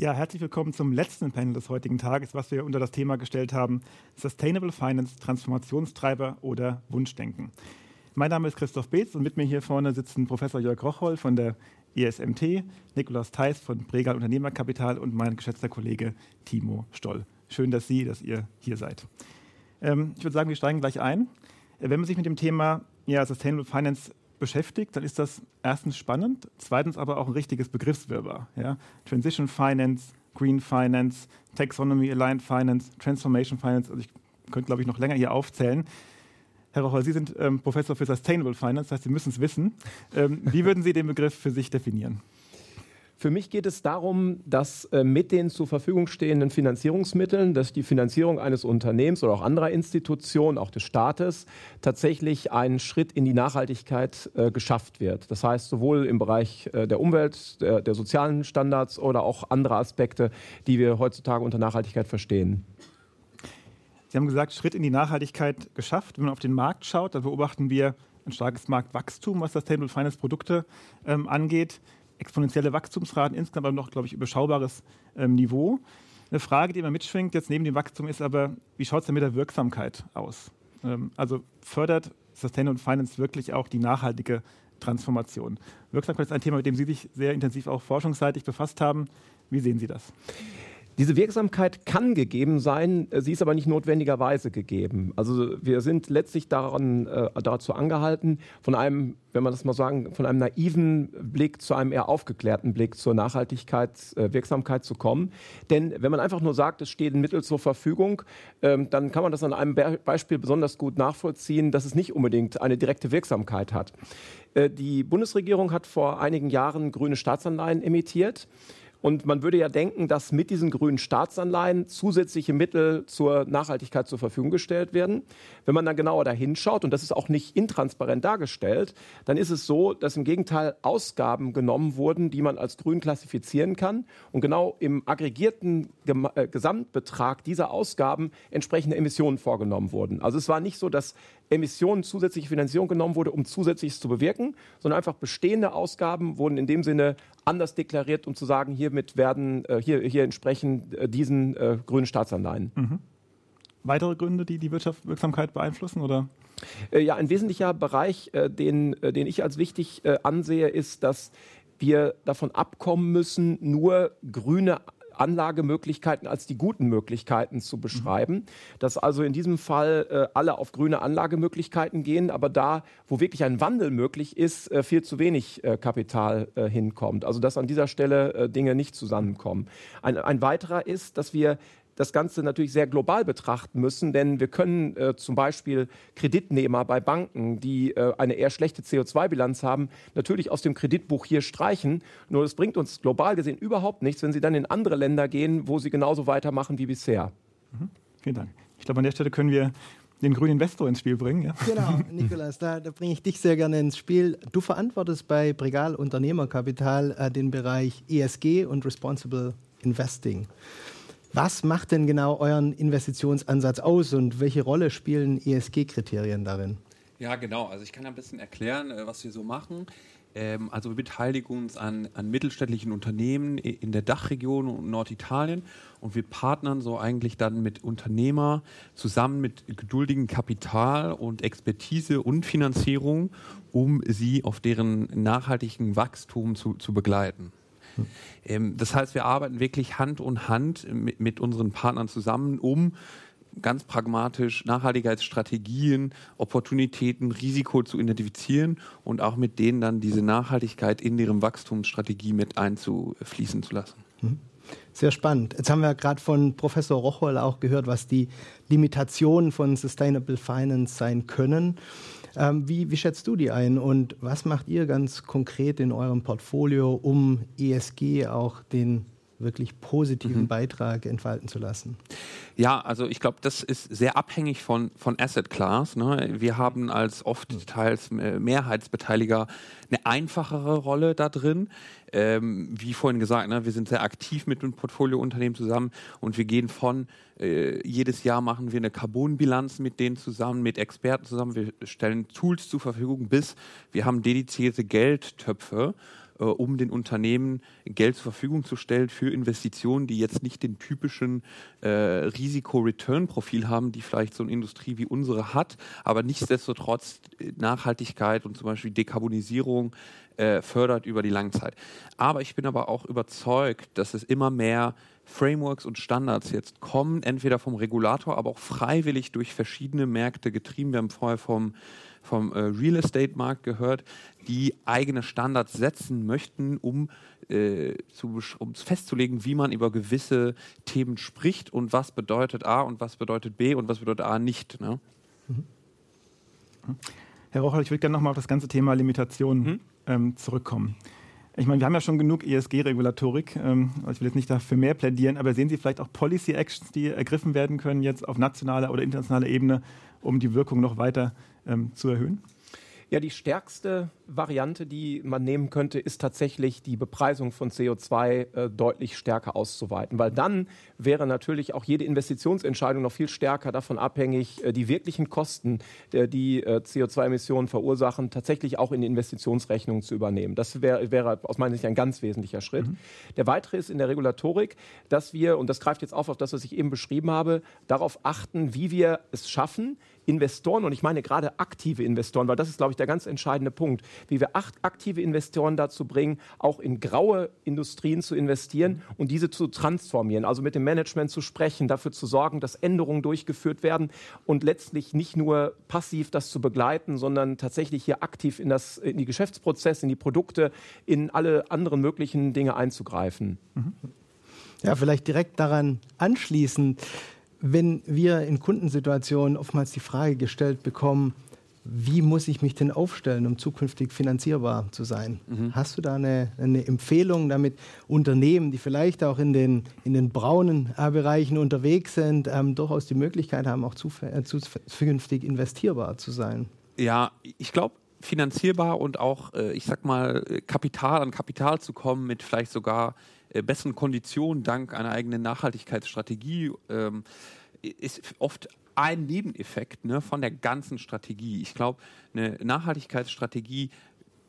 Ja, herzlich willkommen zum letzten Panel des heutigen Tages, was wir unter das Thema gestellt haben: Sustainable Finance, Transformationstreiber oder Wunschdenken. Mein Name ist Christoph Beetz und mit mir hier vorne sitzen Professor Jörg Rocholl von der ESMT, Nikolaus Theis von Bregal Unternehmerkapital und mein geschätzter Kollege Timo Stoll. Schön, dass Sie, dass ihr hier seid. Ähm, ich würde sagen, wir steigen gleich ein. Wenn man sich mit dem Thema ja, Sustainable Finance beschäftigt, dann ist das erstens spannend, zweitens aber auch ein richtiges Begriffswirrwarr. Ja? Transition Finance, Green Finance, Taxonomy Aligned Finance, Transformation Finance, also ich könnte, glaube ich, noch länger hier aufzählen. Herr Rocholl, Sie sind ähm, Professor für Sustainable Finance, das heißt, Sie müssen es wissen. Ähm, wie würden Sie den Begriff für sich definieren? Für mich geht es darum, dass äh, mit den zur Verfügung stehenden Finanzierungsmitteln, dass die Finanzierung eines Unternehmens oder auch anderer Institutionen, auch des Staates, tatsächlich ein Schritt in die Nachhaltigkeit äh, geschafft wird. Das heißt, sowohl im Bereich äh, der Umwelt, der, der sozialen Standards oder auch andere Aspekte, die wir heutzutage unter Nachhaltigkeit verstehen. Sie haben gesagt, Schritt in die Nachhaltigkeit geschafft. Wenn man auf den Markt schaut, dann beobachten wir ein starkes Marktwachstum, was Sustainable Finance Produkte ähm, angeht exponentielle Wachstumsraten, insgesamt aber noch, glaube ich, überschaubares ähm, Niveau. Eine Frage, die immer mitschwingt, jetzt neben dem Wachstum, ist aber, wie schaut es denn mit der Wirksamkeit aus? Ähm, also fördert Sustainable Finance wirklich auch die nachhaltige Transformation? Wirksamkeit ist ein Thema, mit dem Sie sich sehr intensiv auch forschungsseitig befasst haben. Wie sehen Sie das? Diese Wirksamkeit kann gegeben sein, sie ist aber nicht notwendigerweise gegeben. Also wir sind letztlich daran, äh, dazu angehalten, von einem, wenn man das mal sagen, von einem naiven Blick zu einem eher aufgeklärten Blick zur Nachhaltigkeit, äh, Wirksamkeit zu kommen. Denn wenn man einfach nur sagt, es steht ein Mittel zur Verfügung, ähm, dann kann man das an einem Be Beispiel besonders gut nachvollziehen, dass es nicht unbedingt eine direkte Wirksamkeit hat. Äh, die Bundesregierung hat vor einigen Jahren grüne Staatsanleihen emittiert. Und man würde ja denken, dass mit diesen grünen Staatsanleihen zusätzliche Mittel zur Nachhaltigkeit zur Verfügung gestellt werden. Wenn man dann genauer dahin schaut, und das ist auch nicht intransparent dargestellt, dann ist es so, dass im Gegenteil Ausgaben genommen wurden, die man als grün klassifizieren kann. Und genau im aggregierten äh, Gesamtbetrag dieser Ausgaben entsprechende Emissionen vorgenommen wurden. Also es war nicht so, dass Emissionen zusätzliche Finanzierung genommen wurde, um Zusätzliches zu bewirken, sondern einfach bestehende Ausgaben wurden in dem Sinne anders deklariert, um zu sagen, hiermit werden äh, hier, hier entsprechen äh, diesen äh, grünen Staatsanleihen. Mhm. Weitere Gründe, die die Wirtschaftswirksamkeit beeinflussen, oder? Ja, ein wesentlicher Bereich, den, den ich als wichtig ansehe, ist, dass wir davon abkommen müssen, nur grüne Anlagemöglichkeiten als die guten Möglichkeiten zu beschreiben. Mhm. Dass also in diesem Fall äh, alle auf grüne Anlagemöglichkeiten gehen, aber da, wo wirklich ein Wandel möglich ist, äh, viel zu wenig äh, Kapital äh, hinkommt. Also dass an dieser Stelle äh, Dinge nicht zusammenkommen. Ein, ein weiterer ist, dass wir das Ganze natürlich sehr global betrachten müssen, denn wir können äh, zum Beispiel Kreditnehmer bei Banken, die äh, eine eher schlechte CO2-Bilanz haben, natürlich aus dem Kreditbuch hier streichen. Nur es bringt uns global gesehen überhaupt nichts, wenn sie dann in andere Länder gehen, wo sie genauso weitermachen wie bisher. Mhm. Vielen Dank. Ich glaube, an der Stelle können wir den grünen Investor ins Spiel bringen. Ja? Genau, Nikolas, da, da bringe ich dich sehr gerne ins Spiel. Du verantwortest bei Bregal Unternehmerkapital äh, den Bereich ESG und Responsible Investing. Was macht denn genau euren Investitionsansatz aus und welche Rolle spielen ESG-Kriterien darin? Ja, genau. Also ich kann ein bisschen erklären, äh, was wir so machen. Ähm, also wir beteiligen uns an, an mittelständlichen Unternehmen in der Dachregion und Norditalien und wir partnern so eigentlich dann mit Unternehmer zusammen mit geduldigem Kapital und Expertise und Finanzierung, um sie auf deren nachhaltigen Wachstum zu, zu begleiten. Ähm, das heißt, wir arbeiten wirklich Hand und Hand mit, mit unseren Partnern zusammen, um ganz pragmatisch Nachhaltigkeitsstrategien, Opportunitäten, Risiko zu identifizieren und auch mit denen dann diese Nachhaltigkeit in deren Wachstumsstrategie mit einzufließen zu lassen. Mhm. Sehr spannend. Jetzt haben wir gerade von Professor Rocholl auch gehört, was die Limitationen von Sustainable Finance sein können. Ähm, wie, wie schätzt du die ein? Und was macht ihr ganz konkret in eurem Portfolio, um ESG auch den wirklich positiven mhm. Beitrag entfalten zu lassen? Ja, also ich glaube, das ist sehr abhängig von, von Asset Class. Ne? Wir haben als oft mhm. teils Mehrheitsbeteiliger eine einfachere Rolle da drin. Ähm, wie vorhin gesagt, ne, wir sind sehr aktiv mit dem Portfoliounternehmen zusammen und wir gehen von äh, jedes Jahr machen wir eine Carbonbilanz mit denen zusammen, mit Experten zusammen. Wir stellen Tools zur Verfügung, bis wir haben dedizierte Geldtöpfe äh, um den Unternehmen Geld zur Verfügung zu stellen für Investitionen, die jetzt nicht den typischen äh, Risiko-Return-Profil haben, die vielleicht so eine Industrie wie unsere hat, aber nichtsdestotrotz Nachhaltigkeit und zum Beispiel Dekarbonisierung äh, fördert über die Langzeit. Aber ich bin aber auch überzeugt, dass es immer mehr Frameworks und Standards jetzt kommen, entweder vom Regulator, aber auch freiwillig durch verschiedene Märkte getrieben. Wir haben vorher vom, vom äh, Real Estate-Markt gehört, die eigene Standards setzen möchten, um äh, zu, um festzulegen, wie man über gewisse Themen spricht und was bedeutet A und was bedeutet B und was bedeutet A nicht. Ne? Mhm. Herr Rochel, ich würde gerne nochmal auf das ganze Thema Limitation mhm. ähm, zurückkommen. Ich meine, wir haben ja schon genug ESG-Regulatorik. Ähm, ich will jetzt nicht dafür mehr plädieren, aber sehen Sie vielleicht auch Policy-Actions, die ergriffen werden können jetzt auf nationaler oder internationaler Ebene, um die Wirkung noch weiter ähm, zu erhöhen? Ja, die stärkste Variante, die man nehmen könnte, ist tatsächlich die Bepreisung von CO2 äh, deutlich stärker auszuweiten, weil dann wäre natürlich auch jede Investitionsentscheidung noch viel stärker davon abhängig, äh, die wirklichen Kosten, äh, die CO2-Emissionen verursachen, tatsächlich auch in die Investitionsrechnung zu übernehmen. Das wär, wäre aus meiner Sicht ein ganz wesentlicher Schritt. Mhm. Der weitere ist in der Regulatorik, dass wir, und das greift jetzt auf auf das, was ich eben beschrieben habe, darauf achten, wie wir es schaffen, Investoren, und ich meine gerade aktive Investoren, weil das ist, glaube ich, der ganz entscheidende Punkt, wie wir aktive Investoren dazu bringen, auch in graue Industrien zu investieren und diese zu transformieren, also mit dem Management zu sprechen, dafür zu sorgen, dass Änderungen durchgeführt werden und letztlich nicht nur passiv das zu begleiten, sondern tatsächlich hier aktiv in, das, in die Geschäftsprozesse, in die Produkte, in alle anderen möglichen Dinge einzugreifen. Ja, vielleicht direkt daran anschließend wenn wir in Kundensituationen oftmals die Frage gestellt bekommen, wie muss ich mich denn aufstellen, um zukünftig finanzierbar zu sein? Mhm. Hast du da eine, eine, Empfehlung, damit Unternehmen, die vielleicht auch in den, in den braunen äh, Bereichen unterwegs sind, ähm, durchaus die Möglichkeit haben, auch äh, zukünftig investierbar zu sein? Ja, ich glaube, finanzierbar und auch, äh, ich sag mal, Kapital an Kapital zu kommen mit vielleicht sogar äh, besseren Konditionen dank einer eigenen Nachhaltigkeitsstrategie ähm, ist oft ein Nebeneffekt ne, von der ganzen Strategie. Ich glaube, eine Nachhaltigkeitsstrategie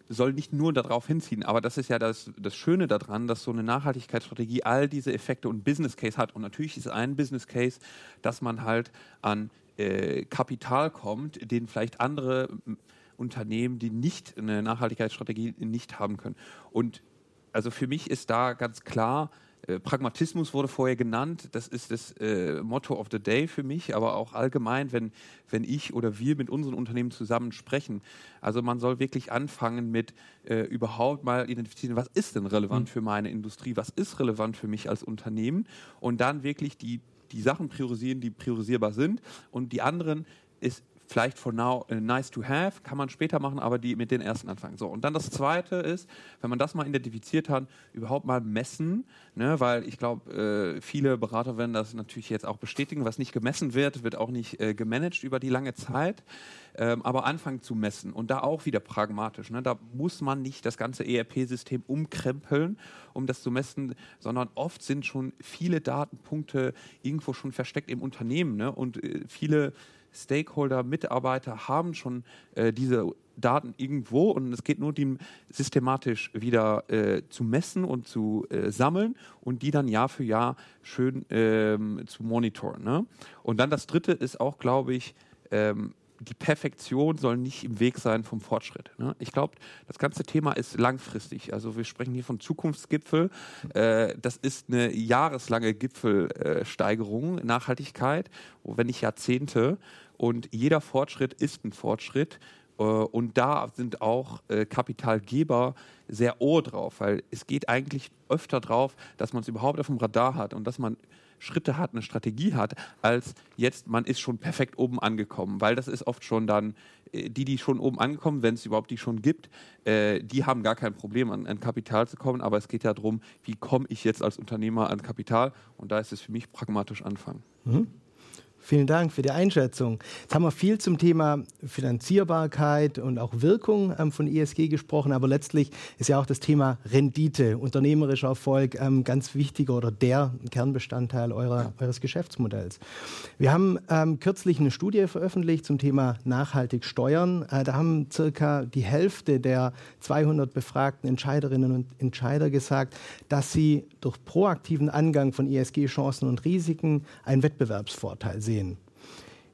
soll nicht nur darauf hinziehen, aber das ist ja das, das Schöne daran, dass so eine Nachhaltigkeitsstrategie all diese Effekte und Business Case hat. Und natürlich ist ein Business Case, dass man halt an äh, Kapital kommt, den vielleicht andere Unternehmen, die nicht eine Nachhaltigkeitsstrategie nicht haben können. Und also für mich ist da ganz klar, äh, Pragmatismus wurde vorher genannt, das ist das äh, Motto of the Day für mich, aber auch allgemein, wenn, wenn ich oder wir mit unseren Unternehmen zusammen sprechen. Also man soll wirklich anfangen mit äh, überhaupt mal identifizieren, was ist denn relevant mhm. für meine Industrie, was ist relevant für mich als Unternehmen und dann wirklich die, die Sachen priorisieren, die priorisierbar sind und die anderen ist vielleicht for now uh, nice to have, kann man später machen, aber die mit den ersten anfangen. So, und dann das zweite ist, wenn man das mal identifiziert hat, überhaupt mal messen, ne, weil ich glaube, äh, viele Berater werden das natürlich jetzt auch bestätigen, was nicht gemessen wird, wird auch nicht äh, gemanagt über die lange Zeit, ähm, aber anfangen zu messen und da auch wieder pragmatisch. Ne, da muss man nicht das ganze ERP-System umkrempeln, um das zu messen, sondern oft sind schon viele Datenpunkte irgendwo schon versteckt im Unternehmen ne, und äh, viele Stakeholder, Mitarbeiter haben schon äh, diese Daten irgendwo und es geht nur darum, systematisch wieder äh, zu messen und zu äh, sammeln und die dann Jahr für Jahr schön ähm, zu monitoren. Ne? Und dann das Dritte ist auch, glaube ich, ähm, die Perfektion soll nicht im Weg sein vom Fortschritt. Ne? Ich glaube, das ganze Thema ist langfristig. Also wir sprechen hier von Zukunftsgipfel. Äh, das ist eine jahreslange Gipfelsteigerung, äh, Nachhaltigkeit, wenn nicht Jahrzehnte. Und jeder Fortschritt ist ein Fortschritt. Äh, und da sind auch äh, Kapitalgeber sehr ohr drauf, weil es geht eigentlich öfter drauf, dass man es überhaupt auf dem Radar hat und dass man Schritte hat, eine Strategie hat, als jetzt man ist schon perfekt oben angekommen, weil das ist oft schon dann äh, die, die schon oben angekommen, wenn es überhaupt die schon gibt, die haben gar kein Problem an, an, Kapital zu kommen, aber es geht ja darum, wie komme ich jetzt als Unternehmer an Kapital und da ist es für mich pragmatisch anfangen. Mhm. Vielen Dank für die Einschätzung. Jetzt haben wir viel zum Thema Finanzierbarkeit und auch Wirkung ähm, von ESG gesprochen, aber letztlich ist ja auch das Thema Rendite, unternehmerischer Erfolg ähm, ganz wichtiger oder der Kernbestandteil eurer, eures Geschäftsmodells. Wir haben ähm, kürzlich eine Studie veröffentlicht zum Thema nachhaltig steuern. Äh, da haben circa die Hälfte der 200 befragten Entscheiderinnen und Entscheider gesagt, dass sie durch proaktiven Angang von ESG-Chancen und Risiken einen Wettbewerbsvorteil sehen sehen.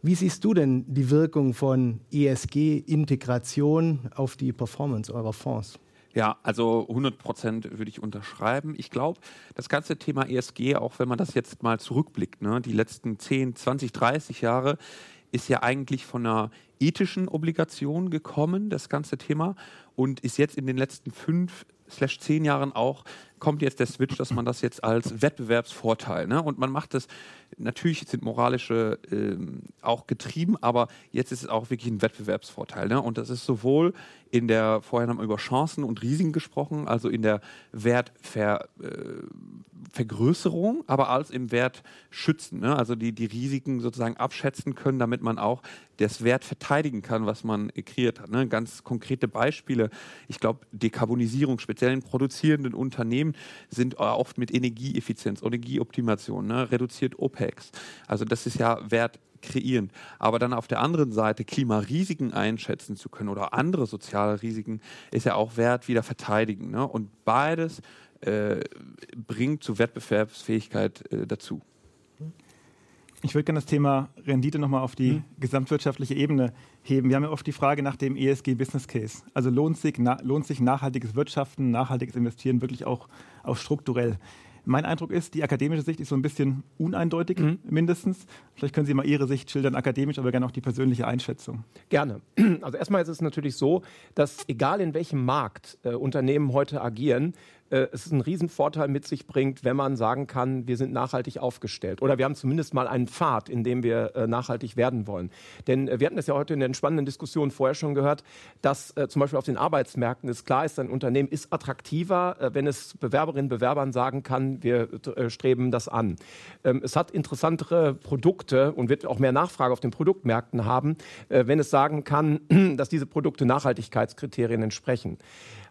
Wie siehst du denn die Wirkung von ESG-Integration auf die Performance eurer Fonds? Ja, also 100 Prozent würde ich unterschreiben. Ich glaube, das ganze Thema ESG, auch wenn man das jetzt mal zurückblickt, ne, die letzten 10, 20, 30 Jahre, ist ja eigentlich von einer ethischen Obligation gekommen, das ganze Thema, und ist jetzt in den letzten fünf, slash zehn Jahren auch kommt jetzt der Switch, dass man das jetzt als Wettbewerbsvorteil, ne? und man macht das, natürlich sind moralische ähm, auch getrieben, aber jetzt ist es auch wirklich ein Wettbewerbsvorteil. Ne? Und das ist sowohl in der, vorher haben wir über Chancen und Risiken gesprochen, also in der Wertvergrößerung, äh, aber als im Wertschützen, ne? also die, die Risiken sozusagen abschätzen können, damit man auch das Wert verteidigen kann, was man kreiert hat. Ne? Ganz konkrete Beispiele, ich glaube, Dekarbonisierung, speziell in produzierenden Unternehmen, Unternehmen sind oft mit Energieeffizienz, Energieoptimation, ne, reduziert OPEX. Also das ist ja Wert kreieren. Aber dann auf der anderen Seite Klimarisiken einschätzen zu können oder andere soziale Risiken ist ja auch Wert wieder verteidigen. Ne? Und beides äh, bringt zu Wettbewerbsfähigkeit äh, dazu. Ich würde gerne das Thema Rendite nochmal auf die hm. gesamtwirtschaftliche Ebene heben. Wir haben ja oft die Frage nach dem ESG Business Case. Also lohnt sich, na, lohnt sich nachhaltiges Wirtschaften, nachhaltiges Investieren wirklich auch, auch strukturell? Mein Eindruck ist, die akademische Sicht ist so ein bisschen uneindeutig, mhm. mindestens. Vielleicht können Sie mal Ihre Sicht schildern, akademisch, aber gerne auch die persönliche Einschätzung. Gerne. Also erstmal ist es natürlich so, dass egal in welchem Markt äh, Unternehmen heute agieren, äh, es einen Riesenvorteil mit sich bringt, wenn man sagen kann, wir sind nachhaltig aufgestellt. Oder wir haben zumindest mal einen Pfad, in dem wir äh, nachhaltig werden wollen. Denn äh, wir hatten es ja heute in der spannenden Diskussion vorher schon gehört, dass äh, zum Beispiel auf den Arbeitsmärkten es klar ist, ein Unternehmen ist attraktiver, äh, wenn es Bewerberinnen und Bewerbern sagen kann, wir äh, streben das an. Ähm, es hat interessantere Produkte und wird auch mehr Nachfrage auf den Produktmärkten haben, wenn es sagen kann, dass diese Produkte Nachhaltigkeitskriterien entsprechen.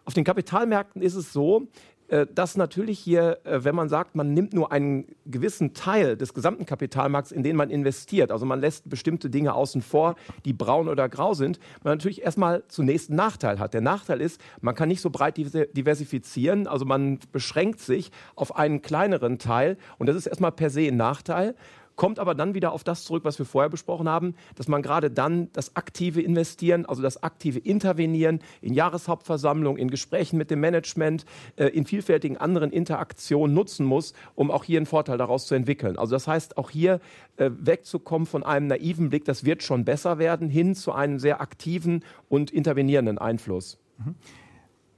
Auf den Kapitalmärkten ist es so, äh, dass natürlich hier, äh, wenn man sagt, man nimmt nur einen gewissen Teil des gesamten Kapitalmarkts, in den man investiert, also man lässt bestimmte Dinge außen vor, die braun oder grau sind, man natürlich erstmal zunächst einen Nachteil hat. Der Nachteil ist, man kann nicht so breit diversifizieren, also man beschränkt sich auf einen kleineren Teil und das ist erstmal per se ein Nachteil kommt aber dann wieder auf das zurück, was wir vorher besprochen haben, dass man gerade dann das aktive Investieren, also das aktive Intervenieren in Jahreshauptversammlungen, in Gesprächen mit dem Management, äh, in vielfältigen anderen Interaktionen nutzen muss, um auch hier einen Vorteil daraus zu entwickeln. Also das heißt, auch hier äh, wegzukommen von einem naiven Blick, das wird schon besser werden, hin zu einem sehr aktiven und intervenierenden Einfluss. Mhm.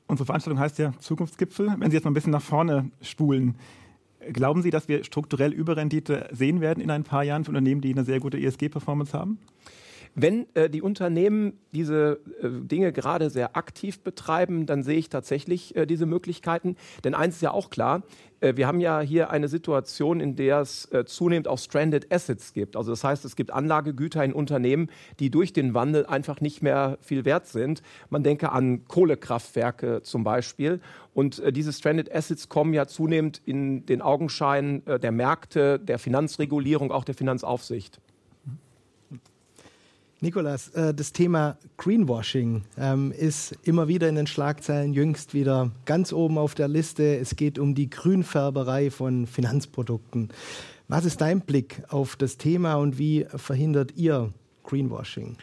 Unsere Veranstaltung heißt ja Zukunftsgipfel. Wenn Sie jetzt mal ein bisschen nach vorne spulen, Glauben Sie, dass wir strukturell Überrendite sehen werden in ein paar Jahren für Unternehmen, die eine sehr gute ESG-Performance haben? Wenn äh, die Unternehmen diese äh, Dinge gerade sehr aktiv betreiben, dann sehe ich tatsächlich äh, diese Möglichkeiten. Denn eins ist ja auch klar, äh, wir haben ja hier eine Situation, in der es äh, zunehmend auch Stranded Assets gibt. Also das heißt, es gibt Anlagegüter in Unternehmen, die durch den Wandel einfach nicht mehr viel wert sind. Man denke an Kohlekraftwerke zum Beispiel. Und äh, diese Stranded Assets kommen ja zunehmend in den Augenschein der Märkte, der Finanzregulierung, auch der Finanzaufsicht. Nikolas, äh, das Thema Greenwashing ähm, ist immer wieder in den Schlagzeilen, jüngst wieder ganz oben auf der Liste. Es geht um die Grünfärberei von Finanzprodukten. Was ist dein Blick auf das Thema und wie verhindert ihr Greenwashing?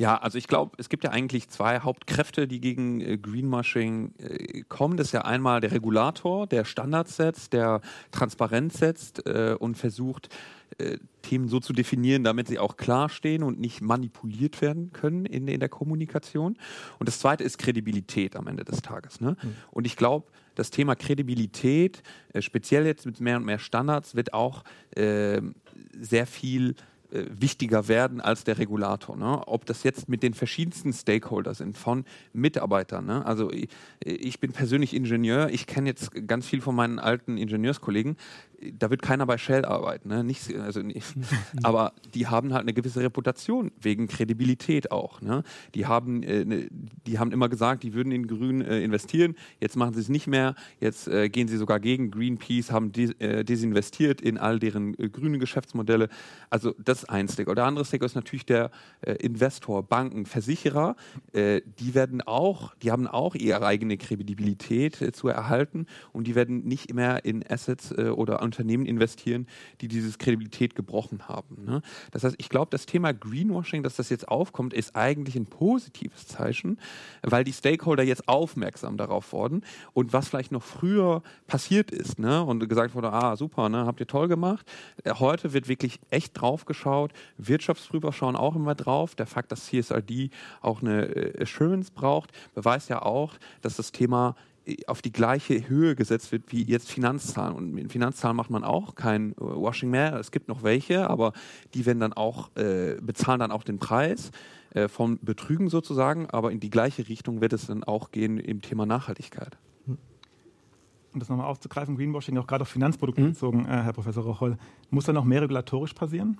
Ja, also ich glaube, es gibt ja eigentlich zwei Hauptkräfte, die gegen äh, Greenwashing äh, kommen. Das ist ja einmal der Regulator, der Standards setzt, der Transparenz setzt äh, und versucht, äh, Themen so zu definieren, damit sie auch klar stehen und nicht manipuliert werden können in, in der Kommunikation. Und das zweite ist Kredibilität am Ende des Tages. Ne? Mhm. Und ich glaube, das Thema Kredibilität, äh, speziell jetzt mit mehr und mehr Standards, wird auch äh, sehr viel äh, wichtiger werden als der Regulator. Ne? Ob das jetzt mit den verschiedensten Stakeholders sind, von Mitarbeitern. Ne? Also ich, ich, bin persönlich Ingenieur, ich kenne jetzt ganz viel von meinen alten Ingenieurskollegen. Da wird keiner bei Shell arbeiten, ne? Nicht, also nicht. aber die haben halt eine gewisse Reputation wegen Kredibilität auch. Ne? Die haben, äh, ne, die haben immer gesagt, die würden in Grün äh, investieren. Jetzt machen sie es nicht mehr. Jetzt äh, gehen sie sogar gegen Greenpeace, haben des, äh, desinvestiert in all deren äh, grünen Geschäftsmodelle. Also das ist ein Stakeholder. Der andere Stakeholder ist natürlich der äh, Investor, Banken, Versicherer. die werden auch, die haben auch ihre eigene Kredibilität zu erhalten und die werden nicht mehr in Assets oder Unternehmen investieren, die diese Kredibilität gebrochen haben. Ne? Das heißt, ich glaube, das Thema Greenwashing, dass das jetzt aufkommt, ist eigentlich ein positives Zeichen, weil die Stakeholder jetzt aufmerksam darauf wurden und was vielleicht noch früher passiert ist ne? und gesagt wurde, ah super, ne? habt ihr toll gemacht. Äh, heute wird wirklich echt drauf geschaut. Wirtschaftsprüfer schauen auch immer drauf. Der Fakt, dass CSRD auch eine äh, Assurance braucht, beweist ja auch, dass das Thema auf die gleiche Höhe gesetzt wird wie jetzt Finanzzahlen. Und mit Finanzzahlen macht man auch kein äh, Washing mehr. Es gibt noch welche, aber die werden dann auch, äh, bezahlen dann auch den Preis äh, vom Betrügen sozusagen. Aber in die gleiche Richtung wird es dann auch gehen im Thema Nachhaltigkeit. Um das nochmal aufzugreifen, Greenwashing auch gerade auf Finanzprodukte mhm. bezogen, äh, Herr Professor Rocholl, muss da noch mehr regulatorisch passieren?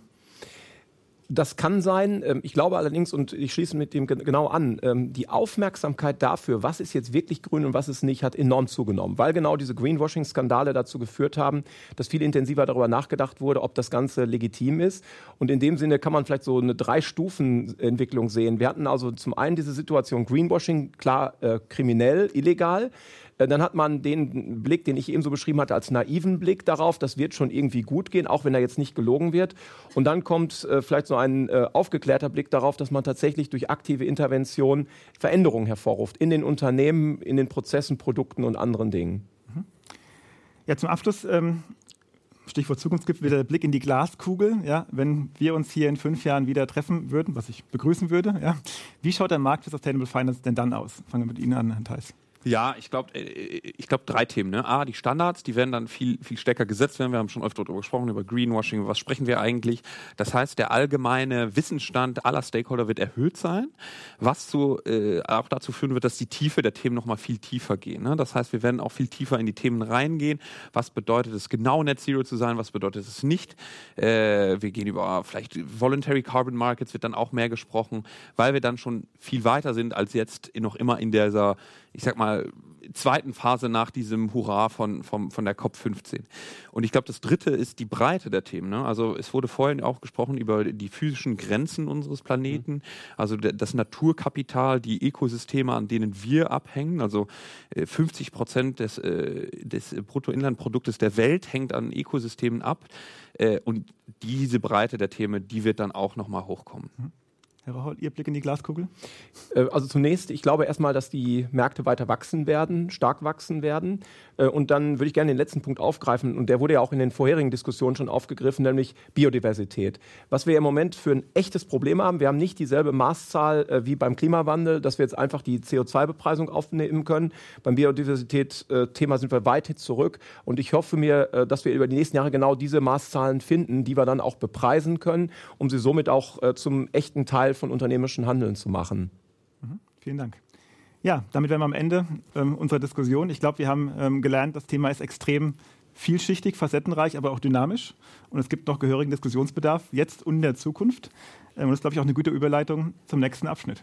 Das kann sein. Ähm, ich glaube allerdings, und ich schließe mit dem genau an, ähm, die Aufmerksamkeit dafür, was ist jetzt wirklich grün und was ist nicht, hat enorm zugenommen, weil genau diese Greenwashing-Skandale dazu geführt haben, dass viel intensiver darüber nachgedacht wurde, ob das Ganze legitim ist. Und in dem Sinne kann man vielleicht so eine Drei-Stufen-Entwicklung sehen. Wir hatten also zum einen diese Situation Greenwashing, klar äh, kriminell, illegal. Äh, dann hat man den Blick, den ich eben so beschrieben hatte, als naiven Blick darauf, das wird schon irgendwie gut gehen, auch wenn er jetzt nicht gelogen wird. Und dann kommt äh, vielleicht so ein äh, aufgeklärter Blick darauf, dass man tatsächlich durch aktive Intervention Veränderungen hervorruft in den Unternehmen, in den Prozessen, Produkten und anderen Dingen. Mhm. Ja, zum Abschluss ähm Stichwort Zukunftsgipfel, wieder der Blick in die Glaskugel. Ja, wenn wir uns hier in fünf Jahren wieder treffen würden, was ich begrüßen würde, ja, wie schaut der Markt für Sustainable Finance denn dann aus? Fangen wir mit Ihnen an, Herr Theis. Ja, ich glaube, äh, ich glaube drei Themen. Ne? A, die Standards, die werden dann viel, viel stärker gesetzt werden. Wir haben schon öfter darüber gesprochen, über Greenwashing. Was sprechen wir eigentlich? Das heißt, der allgemeine Wissensstand aller Stakeholder wird erhöht sein, was zu, äh, auch dazu führen wird, dass die Tiefe der Themen nochmal viel tiefer gehen. Ne? Das heißt, wir werden auch viel tiefer in die Themen reingehen. Was bedeutet es genau, Net Zero zu sein? Was bedeutet es nicht? Äh, wir gehen über vielleicht Voluntary Carbon Markets wird dann auch mehr gesprochen, weil wir dann schon viel weiter sind als jetzt noch immer in dieser ich sag mal, zweiten Phase nach diesem Hurra von, von, von der COP15. Und ich glaube, das dritte ist die Breite der Themen. Ne? Also es wurde vorhin auch gesprochen über die physischen Grenzen unseres Planeten, also das Naturkapital, die Ökosysteme, an denen wir abhängen. Also 50 äh, Prozent des, äh, des Bruttoinlandproduktes der Welt hängt an Ökosystemen ab. Äh, und diese Breite der Themen, die wird dann auch nochmal hochkommen. Herr Rocholl, Ihr Blick in die Glaskugel? Äh, also zunächst, ich glaube erstmal, dass die Märkte weiter wachsen werden, stark wachsen werden. Äh, und dann würde ich gerne den letzten Punkt aufgreifen, und der wurde ja auch in den vorherigen Diskussionen schon aufgegriffen, nämlich Biodiversität. Was wir im Moment für ein echtes Problem haben, wir haben nicht dieselbe Maßzahl äh, wie beim Klimawandel, dass wir jetzt einfach die CO2-Bepreisung aufnehmen können. Beim Biodiversität-Thema sind wir weit zurück. Und ich hoffe mir, dass wir über die nächsten Jahre genau diese Maßzahlen finden, die wir dann auch bepreisen können, um sie somit auch zum echten Teil von unternehmerischen Handeln zu machen. Mhm. Vielen Dank. Ja, damit wären wir am Ende ähm, unserer Diskussion. Ich glaube, wir haben ähm, gelernt, das Thema ist extrem vielschichtig, facettenreich, aber auch dynamisch. Und es gibt noch gehörigen Diskussionsbedarf jetzt und in der Zukunft. Ähm, und das ist, glaube ich, auch eine gute Überleitung zum nächsten Abschnitt.